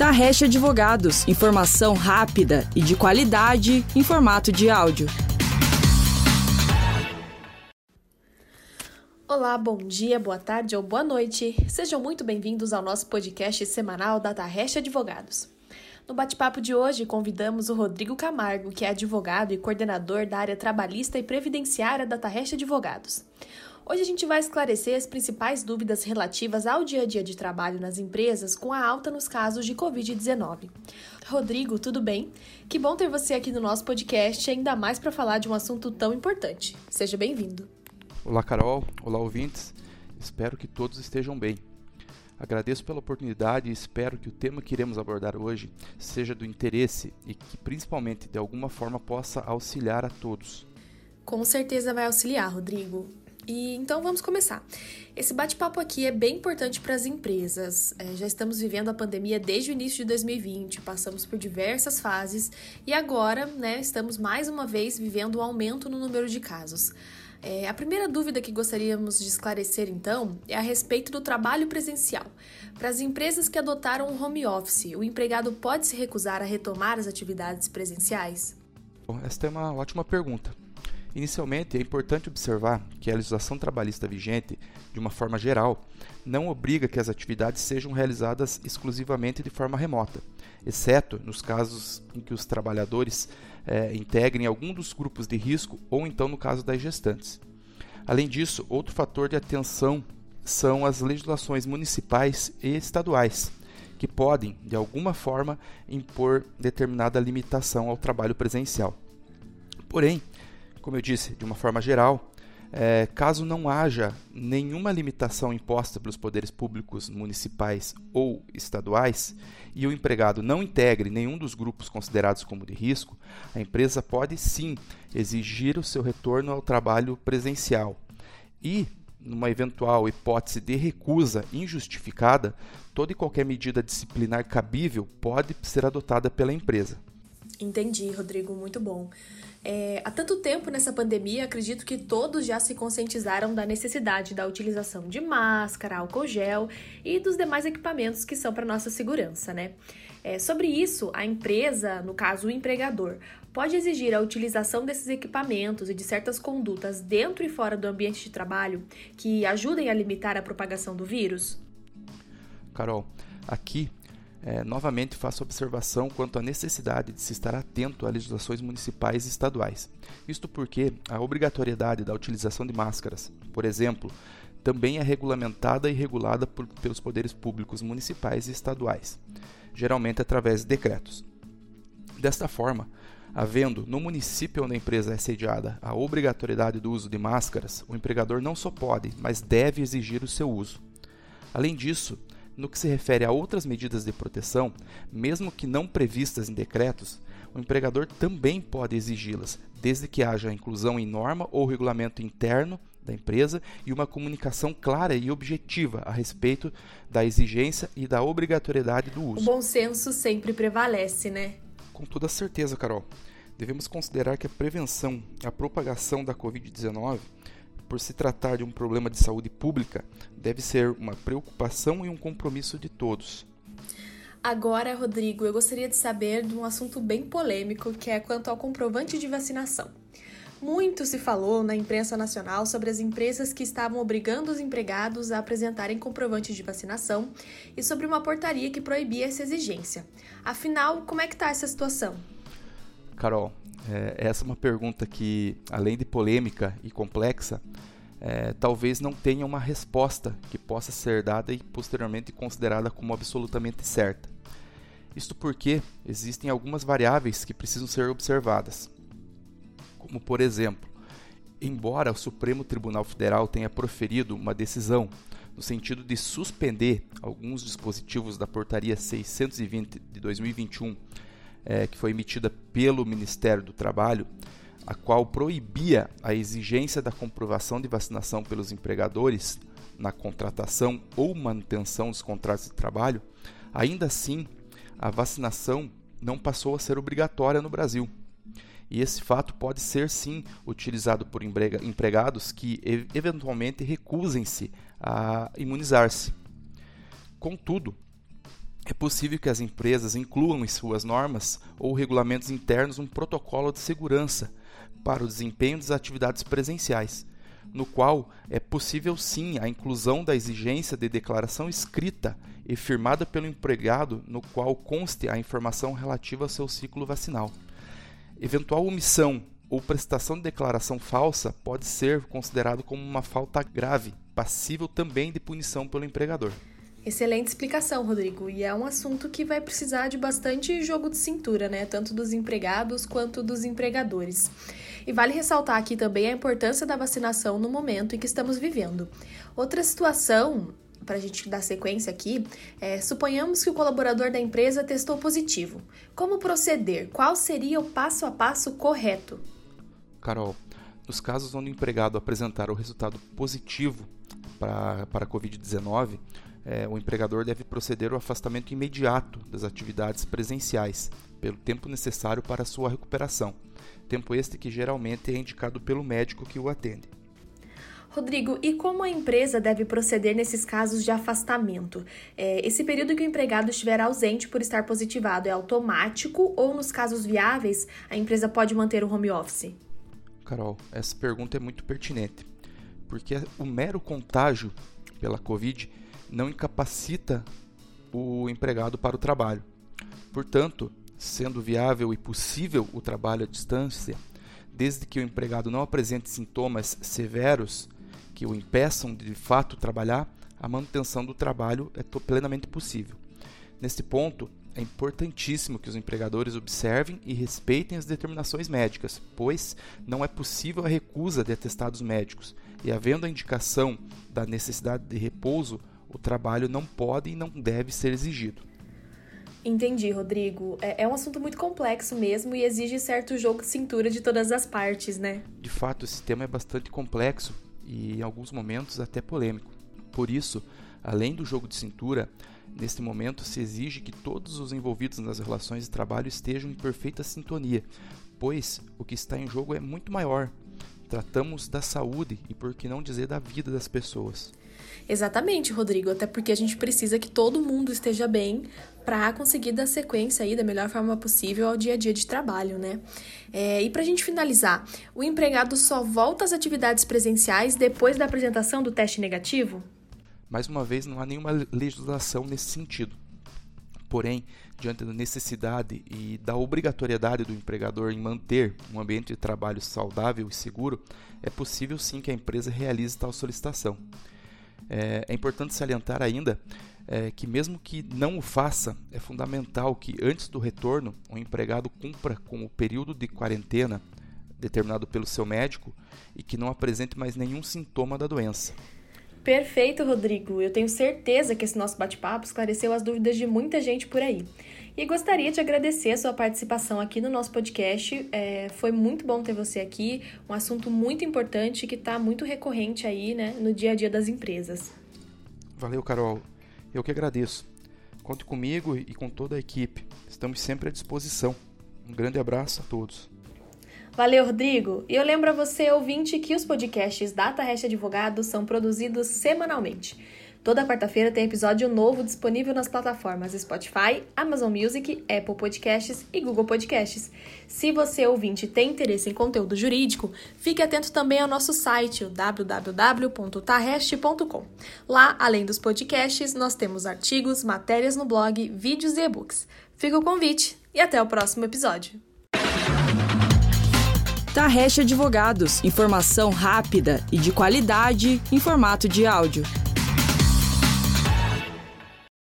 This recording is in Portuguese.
Tarrecha Advogados. Informação rápida e de qualidade em formato de áudio. Olá, bom dia, boa tarde ou boa noite. Sejam muito bem-vindos ao nosso podcast semanal da Tarrecha Advogados. No bate-papo de hoje, convidamos o Rodrigo Camargo, que é advogado e coordenador da área trabalhista e previdenciária da Tarrecha Advogados. Hoje a gente vai esclarecer as principais dúvidas relativas ao dia a dia de trabalho nas empresas com a alta nos casos de Covid-19. Rodrigo, tudo bem? Que bom ter você aqui no nosso podcast, ainda mais para falar de um assunto tão importante. Seja bem-vindo. Olá, Carol. Olá, ouvintes. Espero que todos estejam bem. Agradeço pela oportunidade e espero que o tema que iremos abordar hoje seja do interesse e que, principalmente, de alguma forma possa auxiliar a todos. Com certeza vai auxiliar, Rodrigo. E então vamos começar. Esse bate-papo aqui é bem importante para as empresas. É, já estamos vivendo a pandemia desde o início de 2020, passamos por diversas fases e agora, né, estamos mais uma vez vivendo um aumento no número de casos. É, a primeira dúvida que gostaríamos de esclarecer, então, é a respeito do trabalho presencial. Para as empresas que adotaram o home office, o empregado pode se recusar a retomar as atividades presenciais? Bom, esta é uma ótima pergunta. Inicialmente, é importante observar que a legislação trabalhista vigente, de uma forma geral, não obriga que as atividades sejam realizadas exclusivamente de forma remota, exceto nos casos em que os trabalhadores é, integrem algum dos grupos de risco ou então no caso das gestantes. Além disso, outro fator de atenção são as legislações municipais e estaduais, que podem, de alguma forma, impor determinada limitação ao trabalho presencial. Porém, como eu disse, de uma forma geral, é, caso não haja nenhuma limitação imposta pelos poderes públicos municipais ou estaduais e o empregado não integre nenhum dos grupos considerados como de risco, a empresa pode sim exigir o seu retorno ao trabalho presencial. E, numa eventual hipótese de recusa injustificada, toda e qualquer medida disciplinar cabível pode ser adotada pela empresa. Entendi, Rodrigo, muito bom. É, há tanto tempo nessa pandemia, acredito que todos já se conscientizaram da necessidade da utilização de máscara, álcool gel e dos demais equipamentos que são para nossa segurança, né? É, sobre isso, a empresa, no caso o empregador, pode exigir a utilização desses equipamentos e de certas condutas dentro e fora do ambiente de trabalho que ajudem a limitar a propagação do vírus? Carol, aqui é, novamente faço observação quanto à necessidade de se estar atento a legislações municipais e estaduais. Isto porque a obrigatoriedade da utilização de máscaras, por exemplo, também é regulamentada e regulada por, pelos poderes públicos municipais e estaduais, geralmente através de decretos. Desta forma, havendo no município onde a empresa é sediada a obrigatoriedade do uso de máscaras, o empregador não só pode, mas deve exigir o seu uso. Além disso, no que se refere a outras medidas de proteção, mesmo que não previstas em decretos, o empregador também pode exigi-las, desde que haja inclusão em norma ou regulamento interno da empresa e uma comunicação clara e objetiva a respeito da exigência e da obrigatoriedade do uso. O bom senso sempre prevalece, né? Com toda certeza, Carol. Devemos considerar que a prevenção e a propagação da Covid-19 por se tratar de um problema de saúde pública, deve ser uma preocupação e um compromisso de todos. Agora, Rodrigo, eu gostaria de saber de um assunto bem polêmico, que é quanto ao comprovante de vacinação. Muito se falou na imprensa nacional sobre as empresas que estavam obrigando os empregados a apresentarem comprovante de vacinação e sobre uma portaria que proibia essa exigência. Afinal, como é que está essa situação? Carol, é, essa é uma pergunta que, além de polêmica e complexa, é, talvez não tenha uma resposta que possa ser dada e posteriormente considerada como absolutamente certa. Isto porque existem algumas variáveis que precisam ser observadas. Como, por exemplo, embora o Supremo Tribunal Federal tenha proferido uma decisão no sentido de suspender alguns dispositivos da Portaria 620 de 2021 é, que foi emitida pelo Ministério do Trabalho, a qual proibia a exigência da comprovação de vacinação pelos empregadores na contratação ou manutenção dos contratos de trabalho, ainda assim a vacinação não passou a ser obrigatória no Brasil. E esse fato pode ser sim utilizado por empregados que eventualmente recusem-se a imunizar-se. Contudo, é possível que as empresas incluam em suas normas ou regulamentos internos um protocolo de segurança para o desempenho das atividades presenciais, no qual é possível sim a inclusão da exigência de declaração escrita e firmada pelo empregado, no qual conste a informação relativa ao seu ciclo vacinal. Eventual omissão ou prestação de declaração falsa pode ser considerado como uma falta grave, passível também de punição pelo empregador. Excelente explicação, Rodrigo. E é um assunto que vai precisar de bastante jogo de cintura, né? Tanto dos empregados quanto dos empregadores. E vale ressaltar aqui também a importância da vacinação no momento em que estamos vivendo. Outra situação para a gente dar sequência aqui, é, suponhamos que o colaborador da empresa testou positivo. Como proceder? Qual seria o passo a passo correto? Carol, nos casos onde o empregado apresentar o resultado positivo para, a Covid-19, é, o empregador deve proceder ao afastamento imediato das atividades presenciais, pelo tempo necessário para sua recuperação, tempo este que geralmente é indicado pelo médico que o atende. Rodrigo, e como a empresa deve proceder nesses casos de afastamento? É, esse período que o empregado estiver ausente por estar positivado é automático ou, nos casos viáveis, a empresa pode manter o home office? Carol, essa pergunta é muito pertinente, porque o mero contágio pela Covid não incapacita o empregado para o trabalho. Portanto, sendo viável e possível o trabalho à distância, desde que o empregado não apresente sintomas severos que o impeçam de, fato trabalhar, a manutenção do trabalho é plenamente possível. Neste ponto, é importantíssimo que os empregadores observem e respeitem as determinações médicas, pois não é possível a recusa de atestados médicos, e havendo a indicação da necessidade de repouso, o trabalho não pode e não deve ser exigido. Entendi, Rodrigo. É, é, um assunto muito complexo mesmo e exige certo jogo de cintura de todas as partes, né? De fato, esse tema é bastante complexo e, em alguns momentos, até polêmico. Por isso, além do jogo de cintura, neste momento se exige que todos os envolvidos nas relações de trabalho estejam em perfeita sintonia, pois o que está em jogo é muito maior. Tratamos da saúde e, por que não dizer, da vida das pessoas. Exatamente, Rodrigo, até porque a gente precisa que todo mundo esteja bem para conseguir dar sequência aí da melhor forma possível ao dia a dia de trabalho, né? É, e para a gente finalizar, o empregado só volta às atividades presenciais depois da apresentação do teste negativo? Mais uma vez, não há nenhuma legislação nesse sentido. Porém, diante da necessidade e da obrigatoriedade do empregador em manter um ambiente de trabalho saudável e seguro, é possível sim que a empresa realize tal solicitação. É, é importante salientar ainda é, que, mesmo que não o faça, é fundamental que, antes do retorno, o empregado cumpra com o período de quarentena determinado pelo seu médico e que não apresente mais nenhum sintoma da doença. Perfeito, Rodrigo. Eu tenho certeza que esse nosso bate-papo esclareceu as dúvidas de muita gente por aí. E gostaria de agradecer a sua participação aqui no nosso podcast. É, foi muito bom ter você aqui, um assunto muito importante que está muito recorrente aí, né, no dia a dia das empresas. Valeu, Carol. Eu que agradeço. Conte comigo e com toda a equipe. Estamos sempre à disposição. Um grande abraço a todos. Valeu, Rodrigo! E eu lembro a você, ouvinte, que os podcasts Data Hash Advogados são produzidos semanalmente. Toda quarta-feira tem episódio novo disponível nas plataformas Spotify, Amazon Music, Apple Podcasts e Google Podcasts. Se você, ouvinte, tem interesse em conteúdo jurídico, fique atento também ao nosso site, www.tarreste.com. Lá, além dos podcasts, nós temos artigos, matérias no blog, vídeos e e-books. Fica o convite e até o próximo episódio. Tarreste Advogados, informação rápida e de qualidade em formato de áudio.